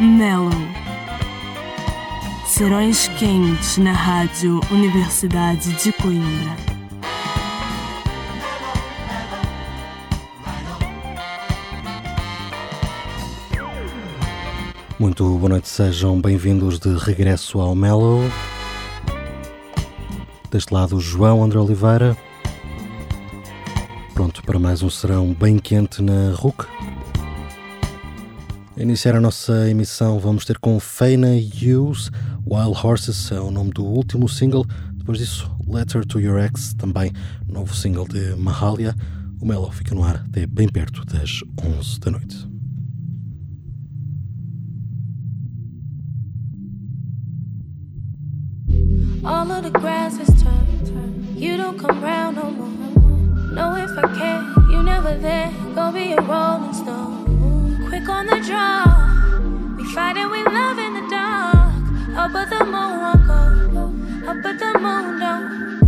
Mellow. Serões quentes na Rádio Universidade de Coimbra. Muito boa noite, sejam bem-vindos de regresso ao Mellow. Deste lado, João André Oliveira. Pronto para mais um serão bem quente na RUC. Iniciar a nossa emissão, vamos ter com Feina Hughes, Wild Horses é o nome do último single. Depois disso, Letter to Your Ex, também novo single de Mahalia. O Mellow fica no ar até bem perto das 11 da noite. All of the grass is turned. You don't come round no more. No, if I can, you never there. Go be a rolling stone. On the draw. We fight and we love in the dark. Up at the moon, walk up. At the moon,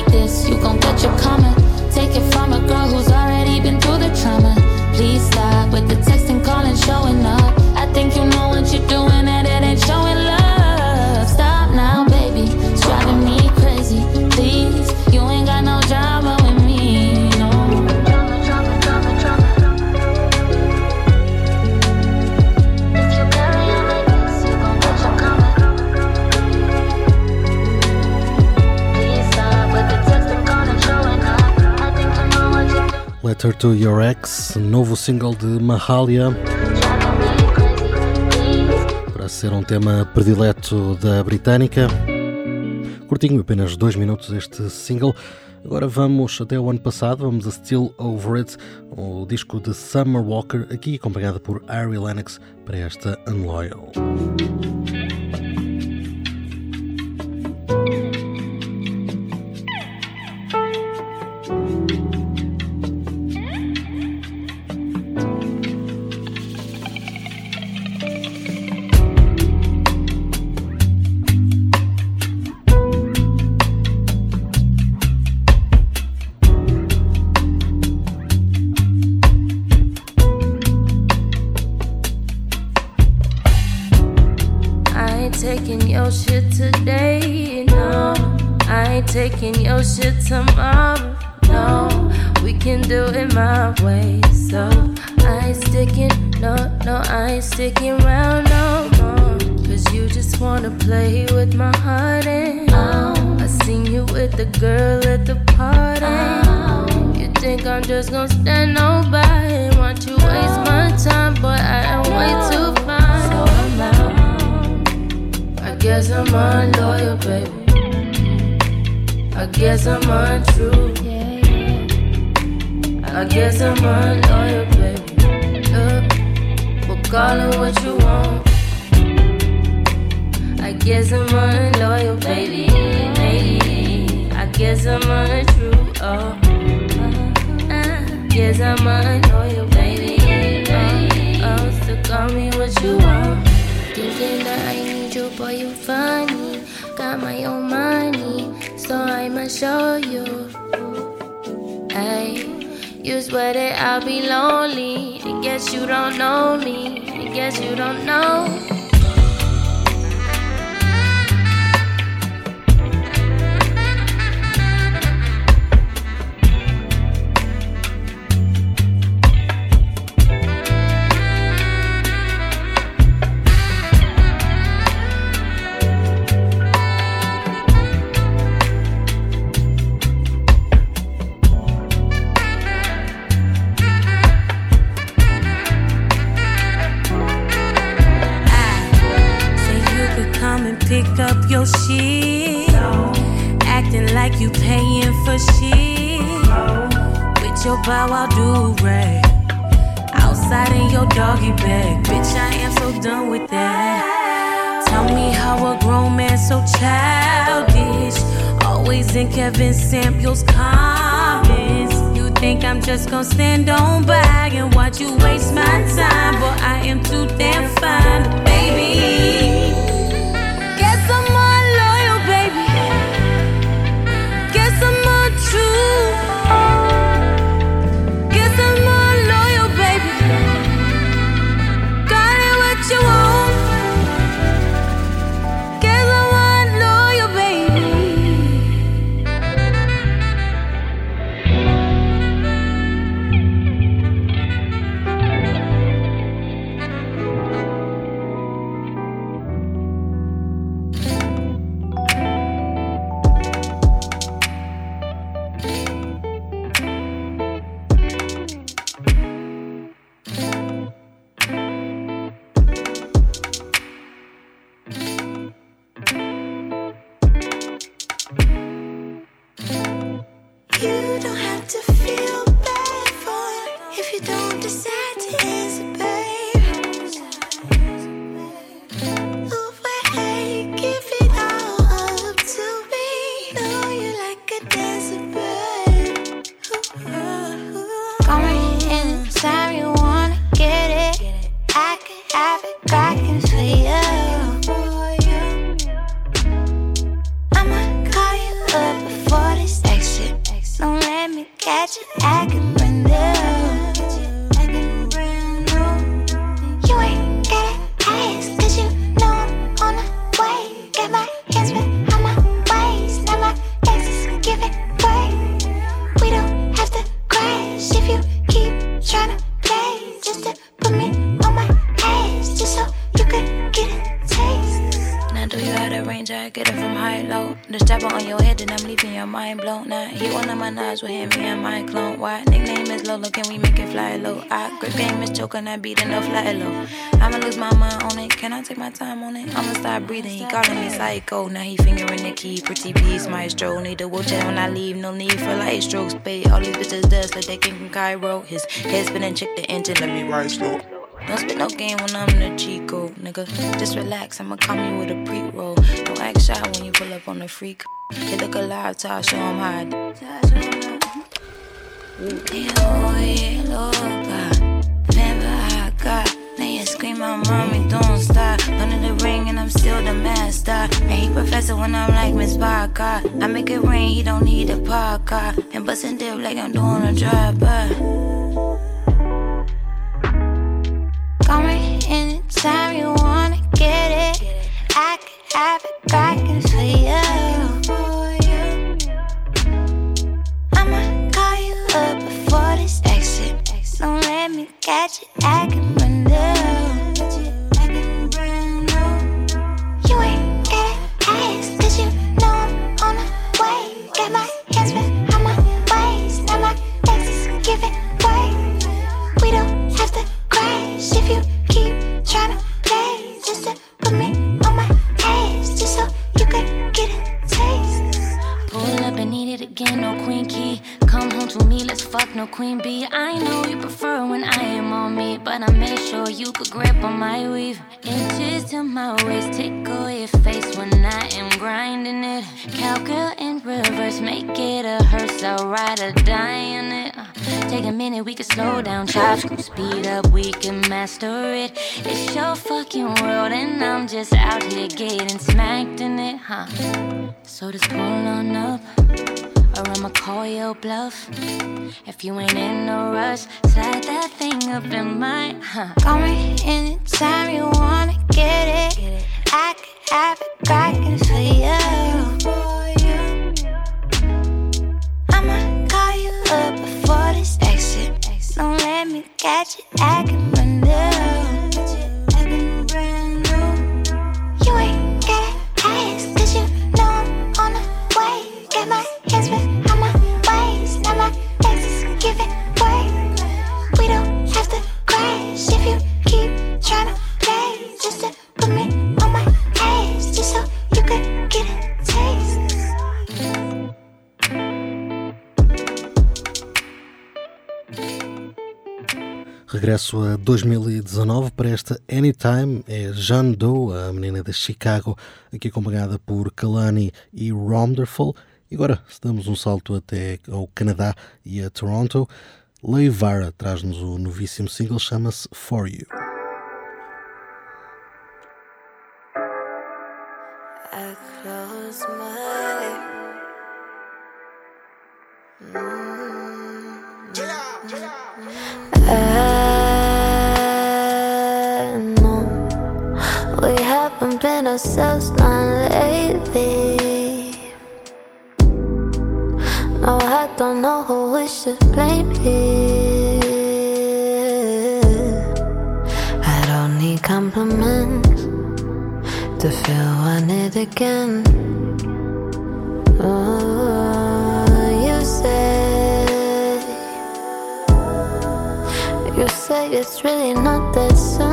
now, baby. It's driving me Letter to Your Ex, novo single de Mahalia. Para ser um tema predileto da britânica. Curtinho, apenas dois minutos este single. Agora vamos até o ano passado, vamos a Still Over It, o disco de Summer Walker, aqui acompanhada por Ari Lennox para esta Unloyal. boy, you funny. Got my own money, so I'ma show you. Hey, you swear it. I'll be lonely. I guess you don't know me. I guess you don't know. I beat enough fly low. I'ma lose my mind on it, can I take my time on it? I'ma start breathing, he calling me psycho. Now he fingering the key, pretty please, maestro. Need a wheelchair when I leave, no need for light strokes. Pay all these bitches dust like they came from Cairo. His head spinning, check the engine, let me ride slow. Don't spit no game when I'm the Chico, nigga. Just relax, I'ma come you with a pre roll. Don't act shy when you pull up on the freak. They look alive till I show them how I do. Oh, yeah, loca. You mommy, don't stop. Under the ring, and I'm still the master. And he professor when I'm like Miss Parker. I make it rain, he don't need a parker. And bustin' dip like I'm doing a drive-by. Catch Regresso a 2019 para esta Anytime. É Jeanne Doe, a menina de Chicago, aqui acompanhada por Kalani e Wonderful. E agora, damos um salto até ao Canadá e a Toronto, Leivara traz-nos o novíssimo single, chama-se For You. I close my ourselves none lately. No, I don't know who we should blame here. I don't need compliments to feel wanted again. Oh, you say, you say it's really not that simple.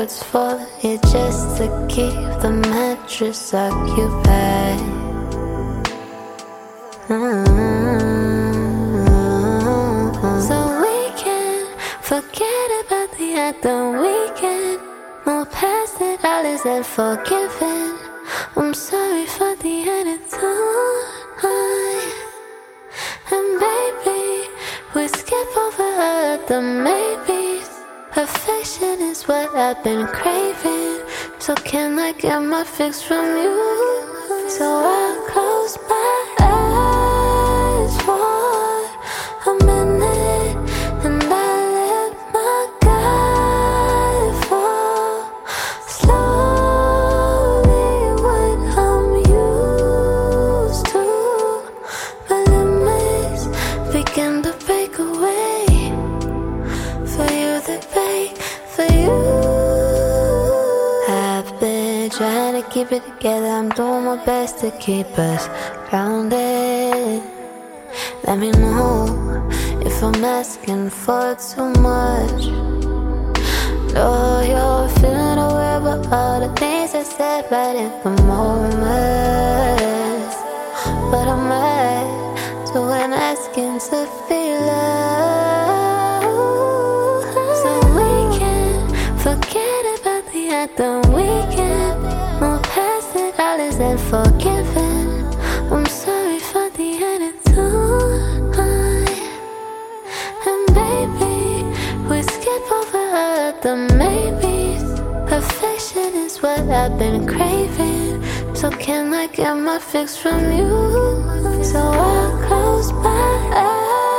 Backwards for you just to keep the mattress occupied. Mm-hmm. So we can forget about the other weekend. Move past it, all is that forgiven. I'm sorry for the attitude. And baby, we skip over the maybes. Affection is what I've been craving. So can I get my fix from you? So I'll keep together. I'm doing my best to keep us grounded. Let me know if I'm asking for too much. Know you're feeling away about all the things I said right in the moment. But I'm at to when asking to feel love. So we can forget about the other isn't forgiven. I'm sorry for the end of. And baby, we skip over all the maybes. Perfection is what I've been craving. So can I get my fix from you? So I close my eyes.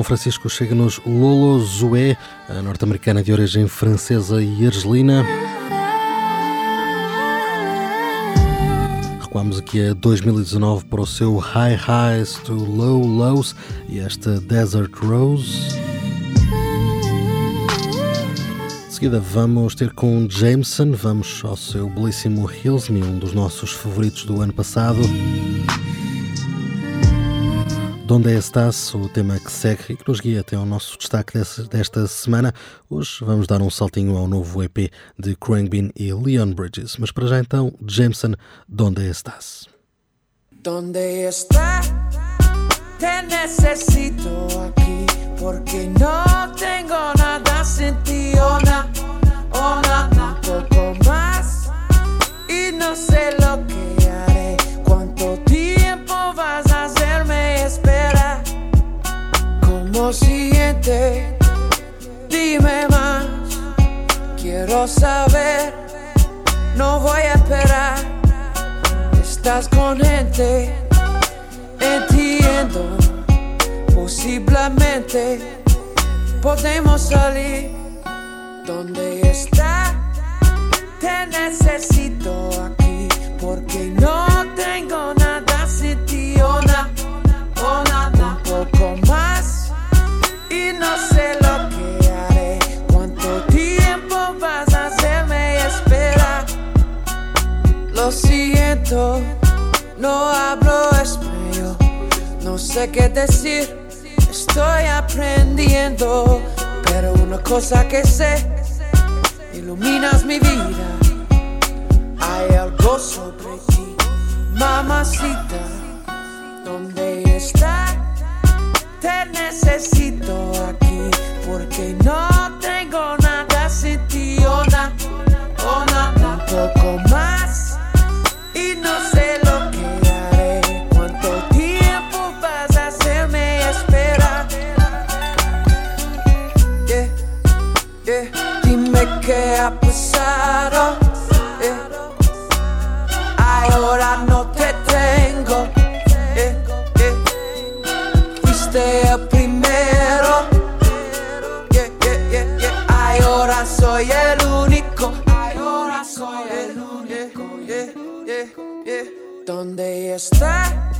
São Francisco chega-nos Lolo Zoé, a norte-americana de origem francesa e argelina. Recuamos aqui a 2019 para o seu High Highs to Low Lows e esta Desert Rose. De seguida vamos ter com Jameson, vamos ao seu belíssimo Hills Me, um dos nossos favoritos do ano passado. Donde Estás, o tema que segue e que nos guia até ao nosso destaque desta semana. Hoje vamos dar um saltinho ao novo EP de Crangbin e Leon Bridges. Mas para já então, Jameson, Donde Estás? Donde está? Te necesito aqui porque não tenho nada sem ti, oh, na, oh, na, um pouco mais e não sei ¿Cómo siente? Dime más. Quiero saber. No voy a esperar. Estás con gente. Entiendo. Posiblemente podemos salir. ¿Dónde está? Te necesito aquí porque no tengo nada siento, no hablo español, no sé qué decir, estoy aprendiendo, pero una cosa que sé, iluminas mi vida. Hay algo sobre ti, mamacita. ¿Dónde está? Te necesito aquí porque no tengo nada sin ti, oh, na, oh, más ¿Dónde está?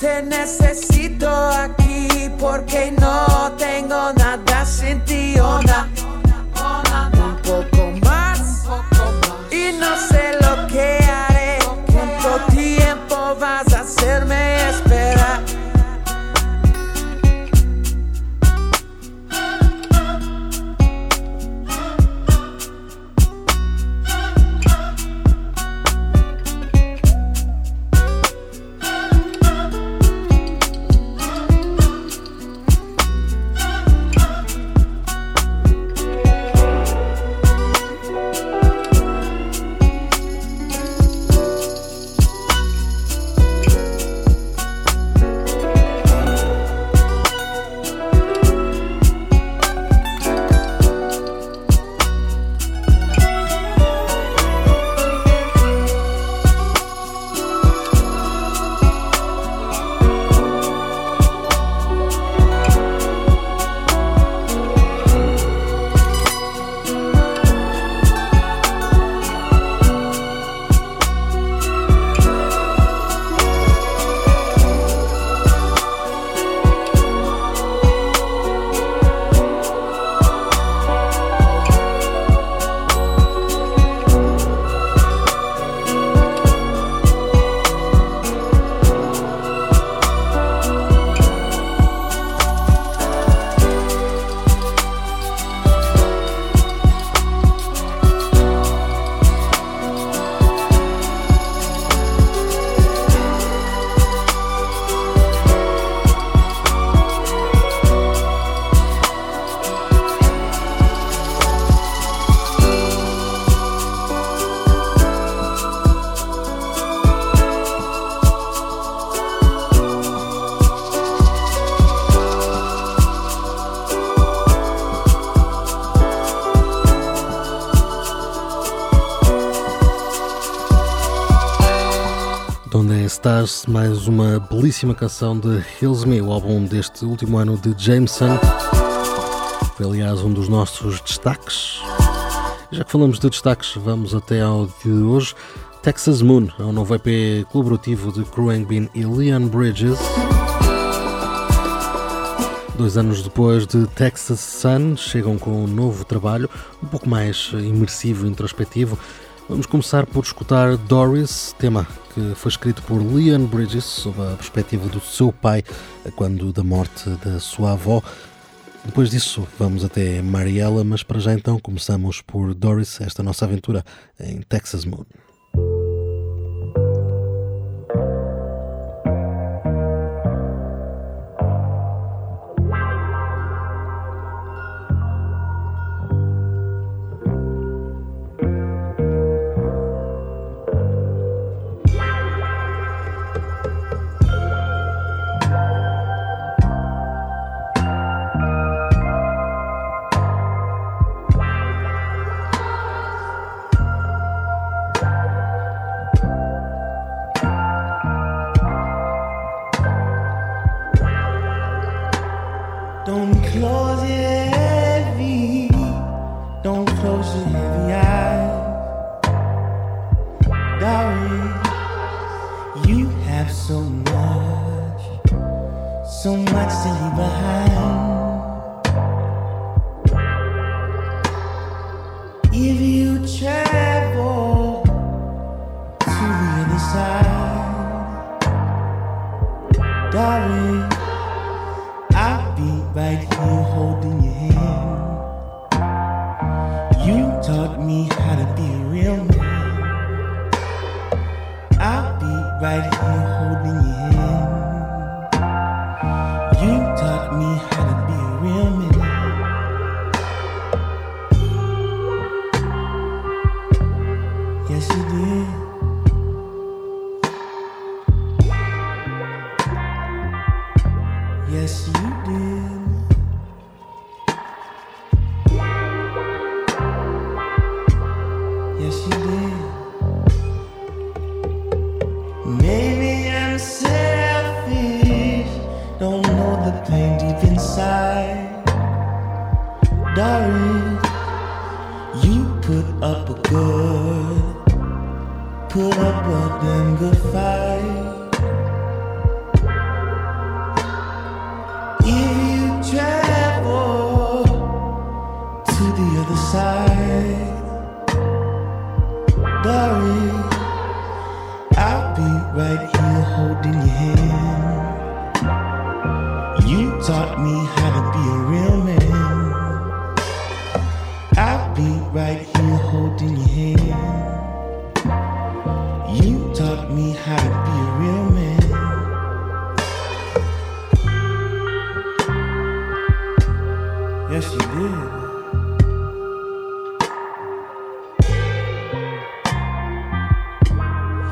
Te necesito aquí porque no tengo nada sin ti, oh, Stars, mais uma belíssima canção de Hills Me, o álbum deste último ano de Jameson. Foi, aliás, um dos nossos destaques. Já que falamos de destaques, vamos até ao de hoje. Texas Moon é um novo EP colaborativo de Bean e Leon Bridges. Dois anos depois de Texas Sun, chegam com um novo trabalho, um pouco mais imersivo e introspectivo. Vamos começar por escutar Doris, tema que foi escrito por Leon Bridges sob a perspectiva do seu pai quando da morte da sua avó. Depois disso, vamos até Mariella, mas para já então começamos por Doris, esta nossa aventura em Texas Moon.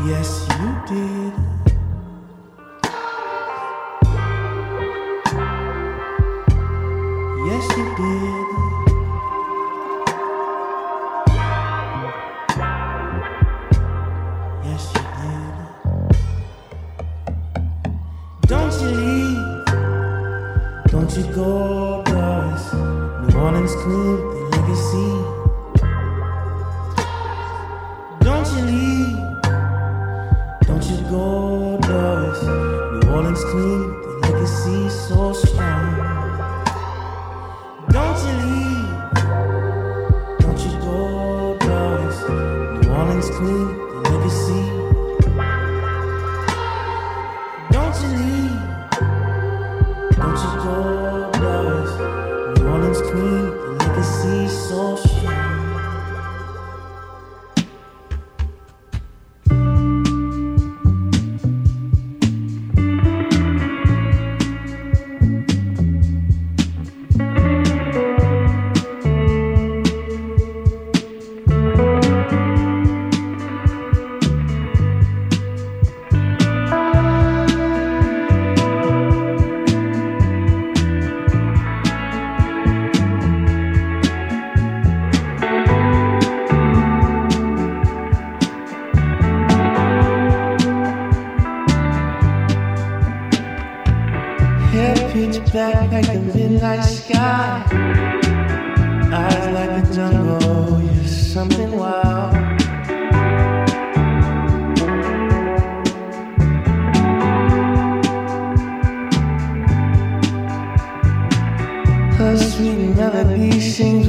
Yes, you did. Yes, you did. 的一心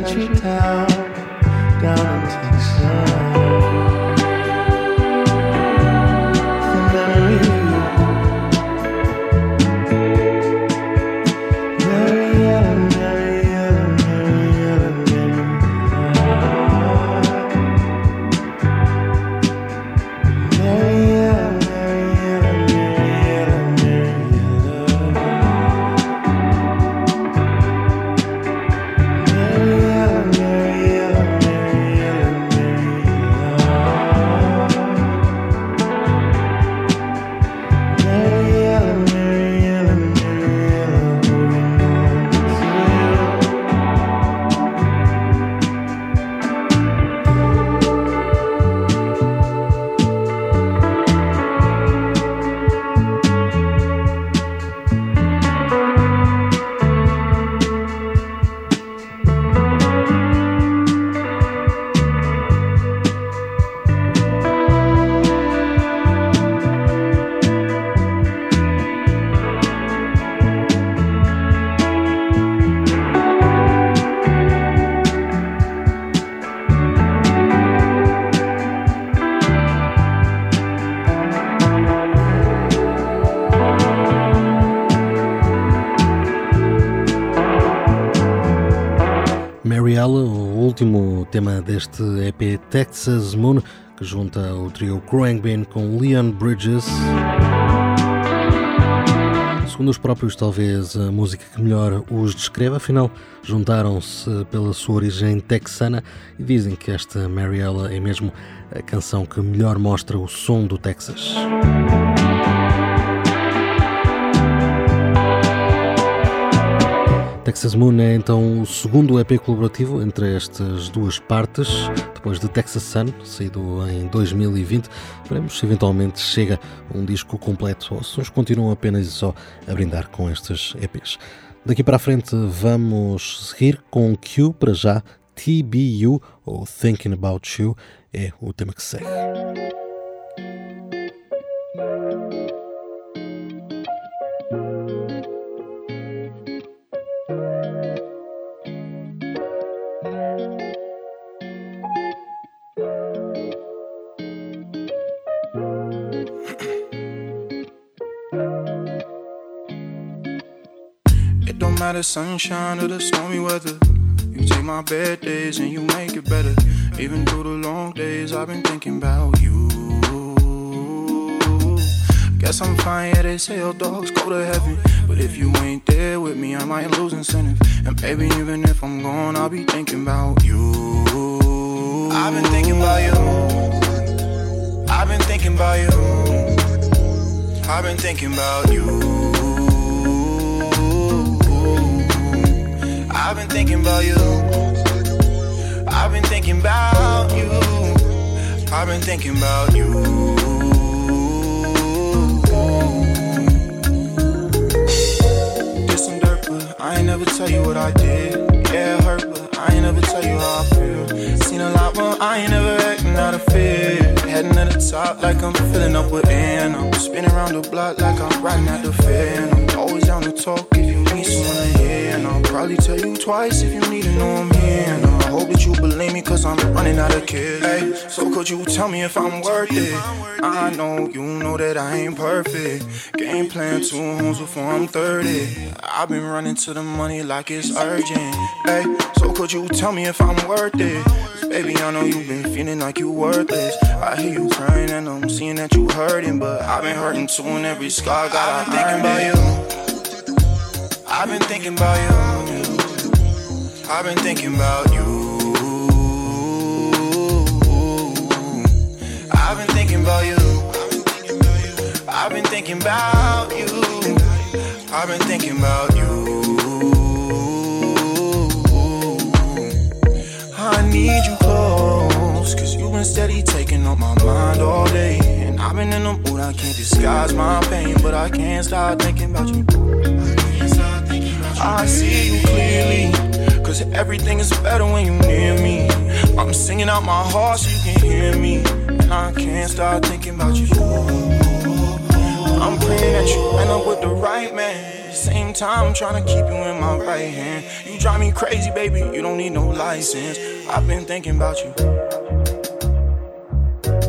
country town tema deste EP Texas Moon, que junta o trio Bean com Leon Bridges. Segundo os próprios, talvez a música que melhor os descreve, afinal, juntaram-se pela sua origem texana e dizem que esta Mariella é mesmo a canção que melhor mostra o som do Texas. Texas Moon é então o segundo EP colaborativo entre estas duas partes, depois de Texas Sun, saído em 2020. Veremos se eventualmente chega um disco completo ou se uns continuam apenas e só a brindar com estes EPs. Daqui para a frente vamos seguir com Q para já. TBU ou Thinking About You é o tema que segue. It don't sunshine or the stormy weather. You take my bad days and you make it better. Even through the long days, I've been thinking about you. Guess I'm fine, yeah, they say all dogs go to heaven. But if you ain't there with me, I might lose incentive. And baby, even if I'm gone, I'll be thinking about you. I've been thinking about you. I've been thinking about you. I've been thinking about you. I've been thinking about you. I've been thinking about you. I've been thinking about you. Did some dirt, but I ain't never tell you what I did. Yeah, it hurt, but I ain't never tell you how I feel. Seen a lot, but I ain't never acting out of fear. Heading to the top like I'm filling up with air. Spinning around the block like I'm riding at the fair. And I'm always down to talk if you need someone to hear. And I'll probably tell you twice if you need to know I'm here. And I hope that you believe me, cause I'm running out of kids. Hey, so could you tell me if I'm worth it? I know you know that I ain't perfect. Game plan two homes before I'm 30. I've been running to the money like it's urgent. Hey, so could you tell me if I'm worth it? Baby, I know you've been feeling like you worthless. I hear you crying and I'm seeing that you hurting, but I've been hurting too and every scar got I've been thinking about you. I've been thinking about you. I've been thinking about you. I've been thinking about you. I've been thinking about you. I've been thinking about you. I need you close, cause been steady taking up my mind all day. And I've been in the mood, I can't disguise my pain, but I can't stop thinking about you. I see you clearly, cause everything is better when you near me. I'm singing out my heart so you can hear me, and I can't stop thinking about you. I'm praying that you end up with the right man. Same time, I'm trying to keep you in my right hand. You drive me crazy, baby. You don't need no license. I've been thinking about you.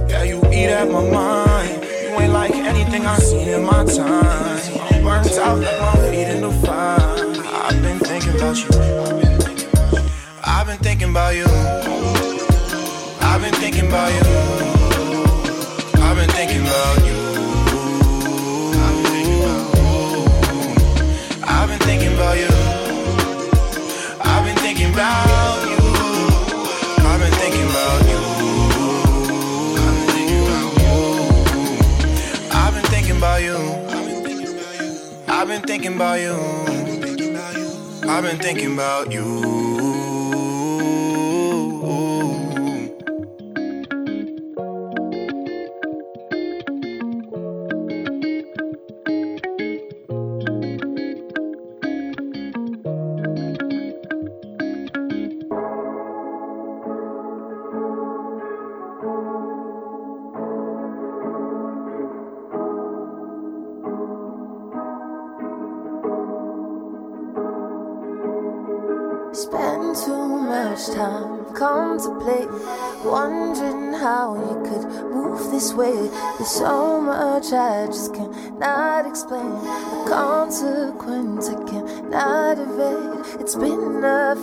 Yeah, you eat at my mind. You ain't like anything I've seen in my time. I'm burnt out like my feet in the fire. I've been thinking about you. I've been thinking about you. I've been thinking about you. Been thinking about you.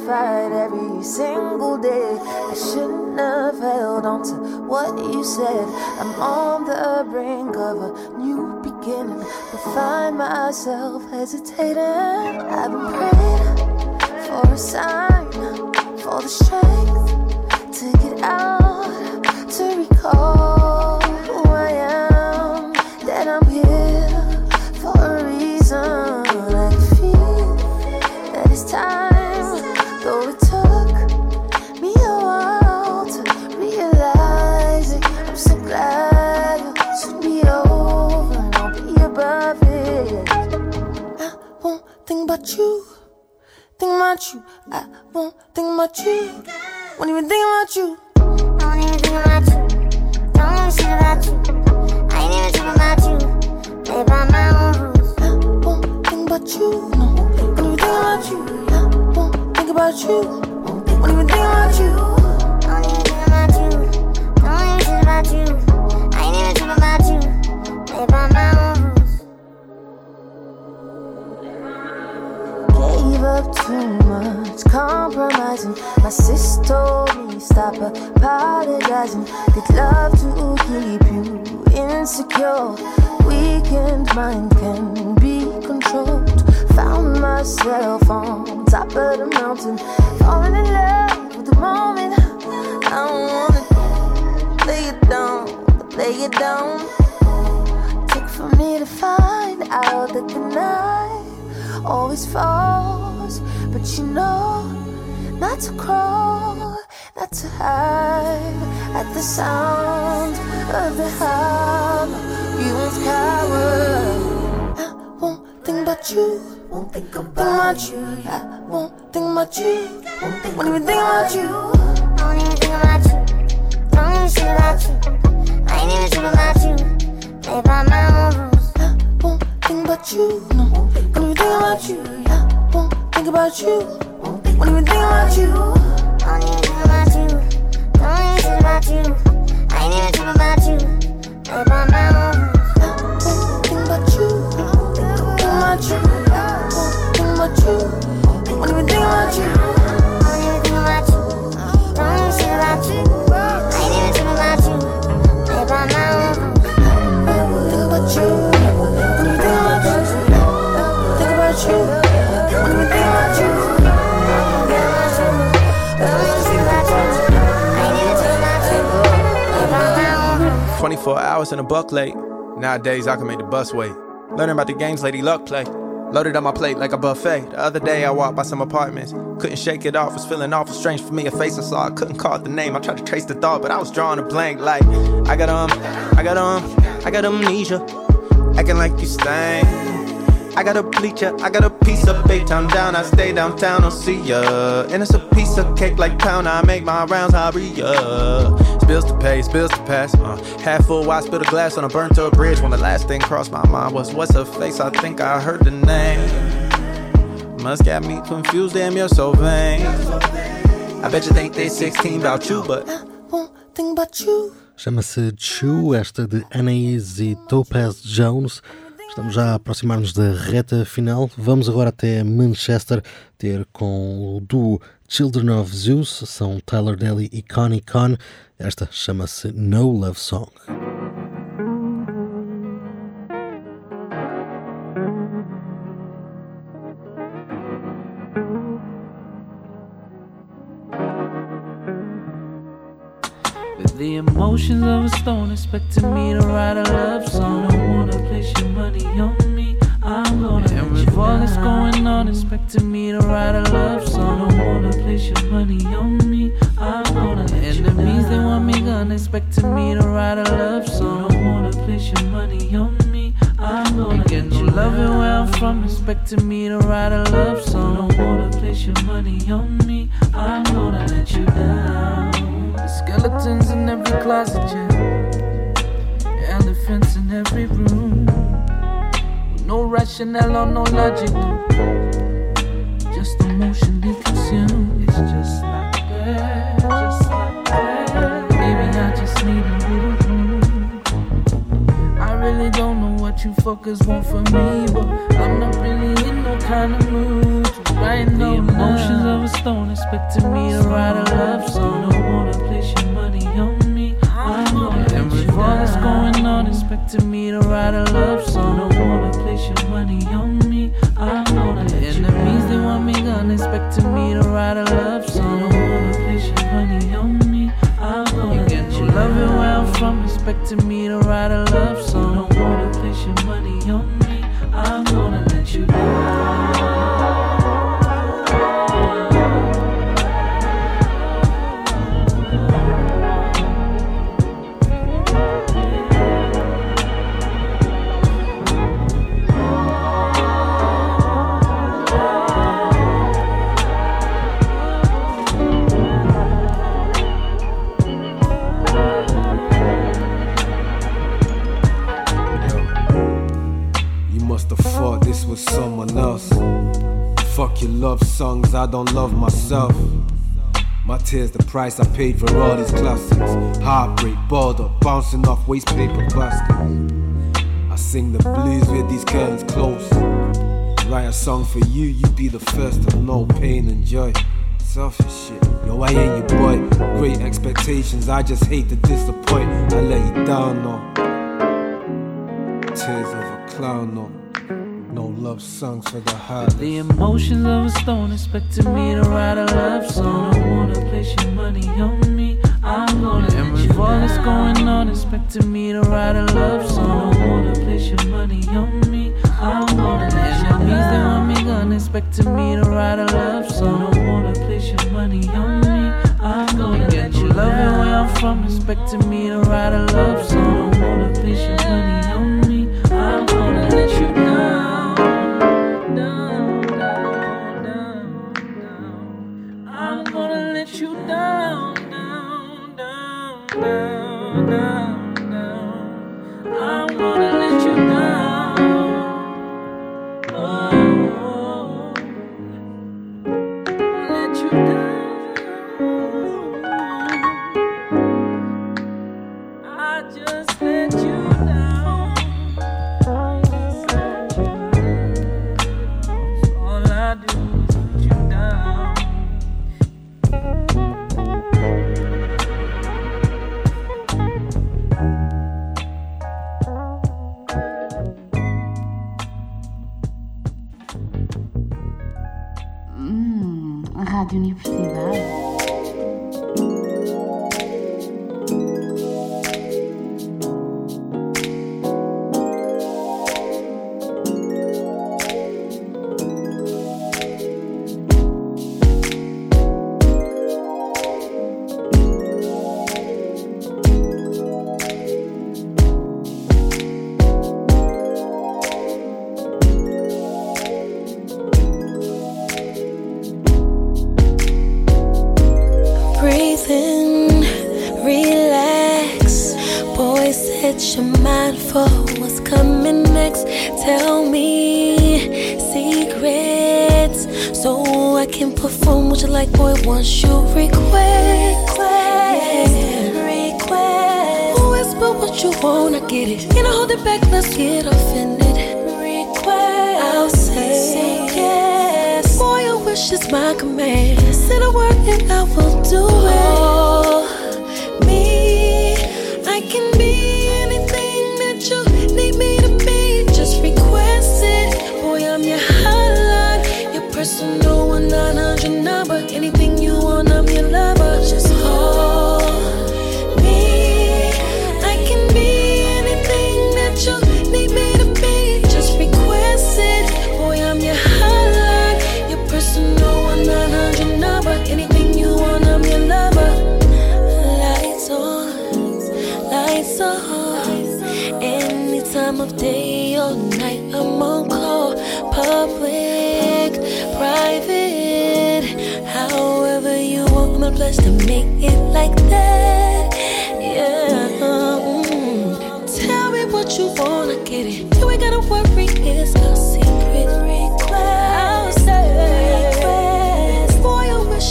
Fight every single day. I shouldn't have held on to what you said. I'm on the brink of a new beginning, but find myself hesitating. I've been praying for a sign, for the strength to get out, to recall about you think about you. I won't think about you. Won't even think about you. I don't even think about you. Don't wanna shit about you. I ain't even think about you. Play by my own rules. I won't think about you. No, won't even think about you. I won't think about you. Won't even think about you. Don't even think about you. Don't even shit about you. Up too much, compromising. My sis told me stop apologizing. Did love to keep you insecure. Weakened mind can be controlled. Found myself on top of the mountain, falling in love with the moment. I don't wanna lay it down, lay it down. Take for me to find out that the night always falls, but you know not to crawl, not to hide at the sound of the hammer. You won't cower. I won't think about you. Won't think about you. I won't think about you. Won't think think about you. I don't even think about you. Don't even think about you. I ain't even tripping about you. Play by my own rules. I won't think about you. No, when you think about you. Won't think about you. When you think about you. Don't even think about you. Don't even shit about you. I ain't even tripping about you. Play by my own won't think about you. Think about you. Won't think about you. When you think about you. 24 hours in a buck late. Nowadays, I can make the bus wait. Learning about the games Lady Luck play. Loaded on my plate like a buffet. The other day, I walked by some apartments. Couldn't shake it off, was feeling awful strange for me. A face I saw, I couldn't call it the name. I tried to trace the thought, but I was drawing a blank. Like, I got um, I got um, I got amnesia. Acting like you stank. I got a bleacher, I got a piece of bait town down. I stay downtown, I'll see ya. And it's a piece of cake like pound. I make my rounds, I hurry ya. Spills to pay, spills to pass. Uh, half full, I spilled a glass on a burnt up bridge. When the last thing crossed my mind was, what's her face? I think I heard the name. Must got me confused, damn, you're so vain. I bet you think they 16 about you, but I won't think about you. Chama-se chuu, esta de anaiis e Topaz Jones. Estamos já a aproximar-nos da reta final. Vamos agora até Manchester ter com o duo Children of Zeus. São Tyler Daly e Connie Con. Esta chama-se No Love Song. Emotions of a stone, expecting me to write a love song. Don't wanna place your money on me. I'm gonna and with all that's going on, expecting me to write a love song. Don't wanna place your money on me. I'm gonna enemies they want me gone, expecting me to write a love song. Don't wanna place your money on me. I'm gonna get you loving where I'm from, expecting me to write a love song. Don't wanna place your money on me. I'm gonna let you down. Skeletons in every closet, yeah. Elephants in every room. No rationale or no logic. Just emotionally consumed. It's just like that, just like that. Baby, I just need a little room. I really don't know what you fuckers want from me, but I'm not really in no kind of mood no the emotions of a stone, expecting me to write a love song. Don't wanna place your money on me. I'm gonna and with all that's going on, expecting me to write a love song. Don't wanna place your money on me. I'm gonna enemies they want me gone, expecting me to write a love song. Don't wanna place your money on me. I'm gonna get you loving where I'm from, expecting me to write a love song. Your love songs, I don't love myself. My tears, the price I paid for all these classics. Heartbreak, up, bouncing off waste paper baskets. I sing the blues with these curtains close. Write a song for you, you'd be the first to know pain and joy. Selfish shit, yo, I ain't your boy. Great expectations, I just hate to disappoint. I let you down, no. Tears of a clown, no. No love songs for the heart. The emotions of a stone expecting me to write a love song. I wanna place your money on me. I'm gonna and with all that's going on, expecting me to write a love song. I wanna place your money on me. I'm gonna let you down. Means they want me gone, expecting me to write a love song. I wanna place your money on me. I'm gonna get you love where I'm from, expecting me to write a love song. I wanna place your money on me.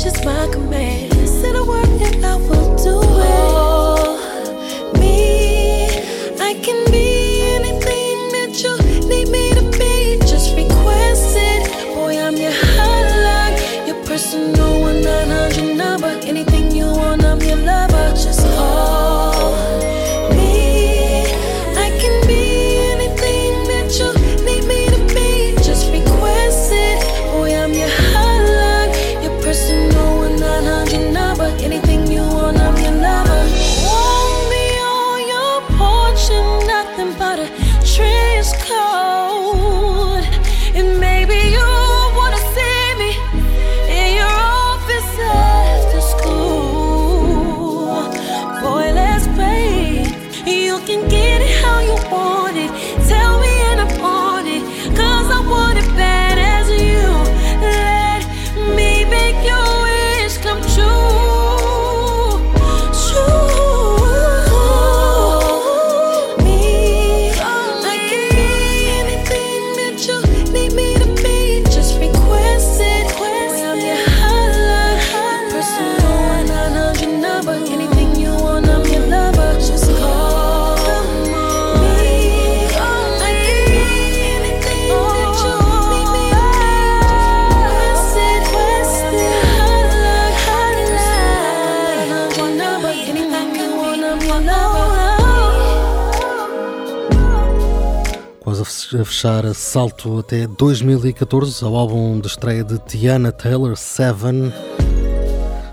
just my command. fechar salto até 2014 ao álbum de estreia de Tiana Taylor, Seven.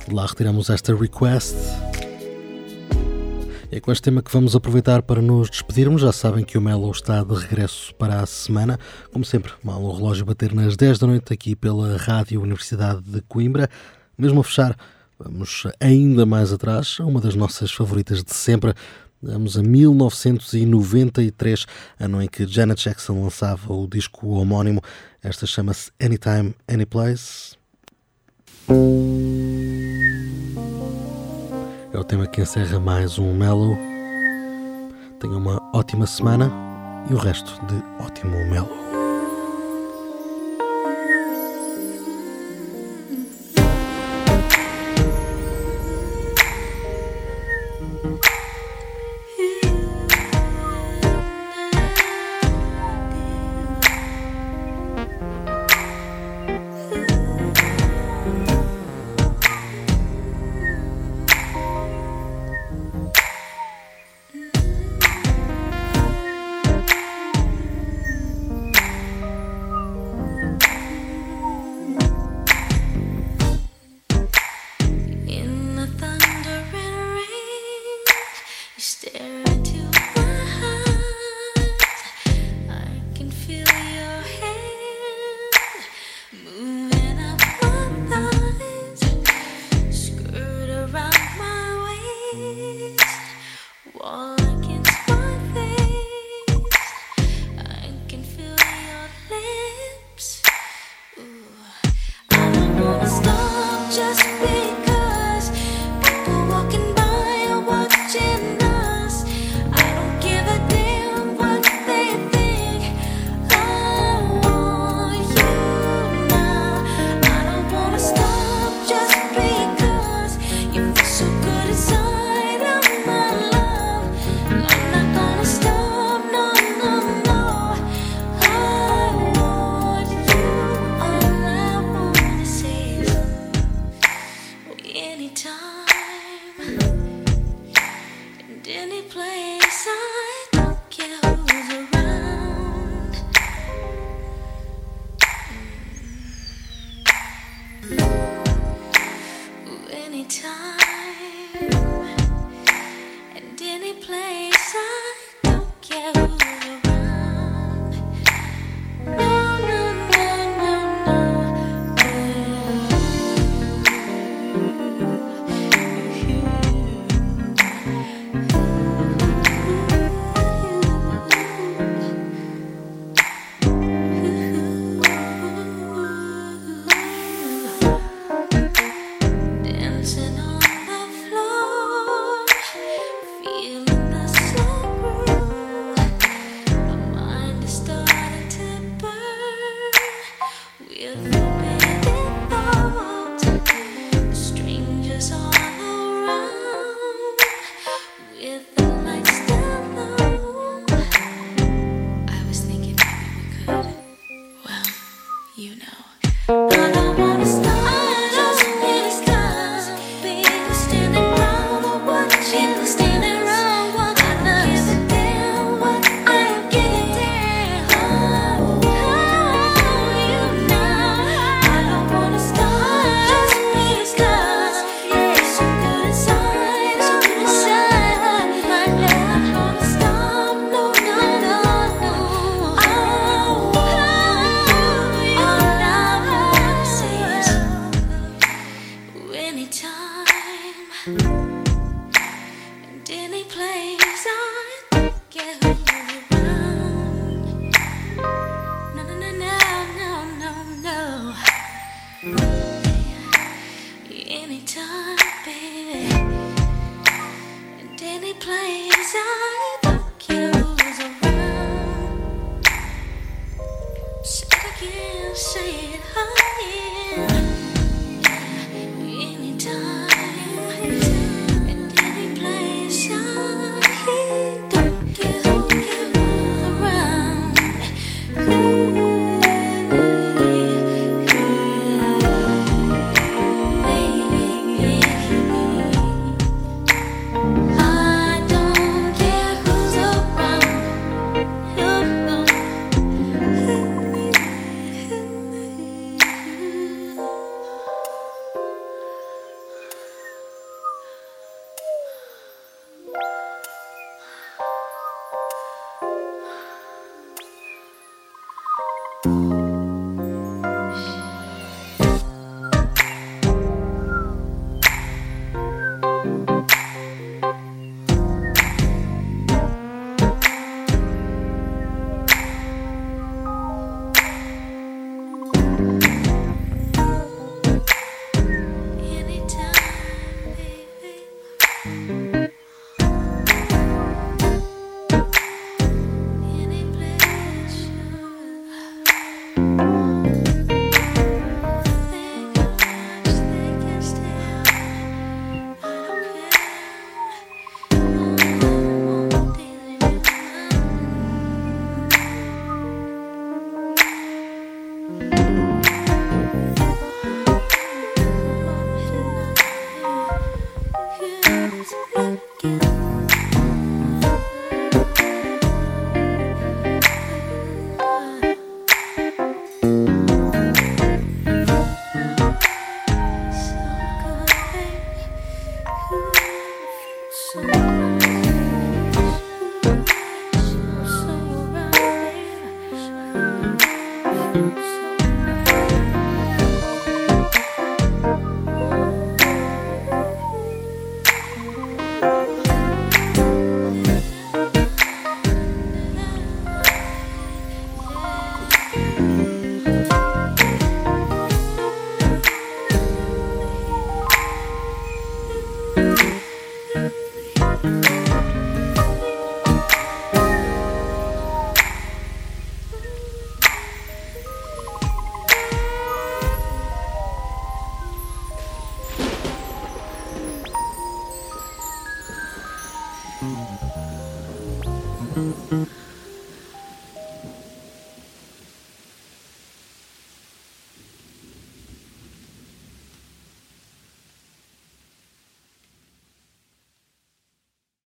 De lá retiramos esta request. É com este tema que vamos aproveitar para nos despedirmos. Já sabem que o Melo está de regresso para a semana. Como sempre, mal o relógio bater nas 10 da noite aqui pela Rádio Universidade de Coimbra. Mesmo a fechar, vamos ainda mais atrás a uma das nossas favoritas de sempre. Vamos a 1993, ano em que Janet Jackson lançava o disco homónimo. Esta chama-se Anytime, Anyplace. É o tema que encerra mais um Mellow. Tenha uma ótima semana e o resto de ótimo Mellow.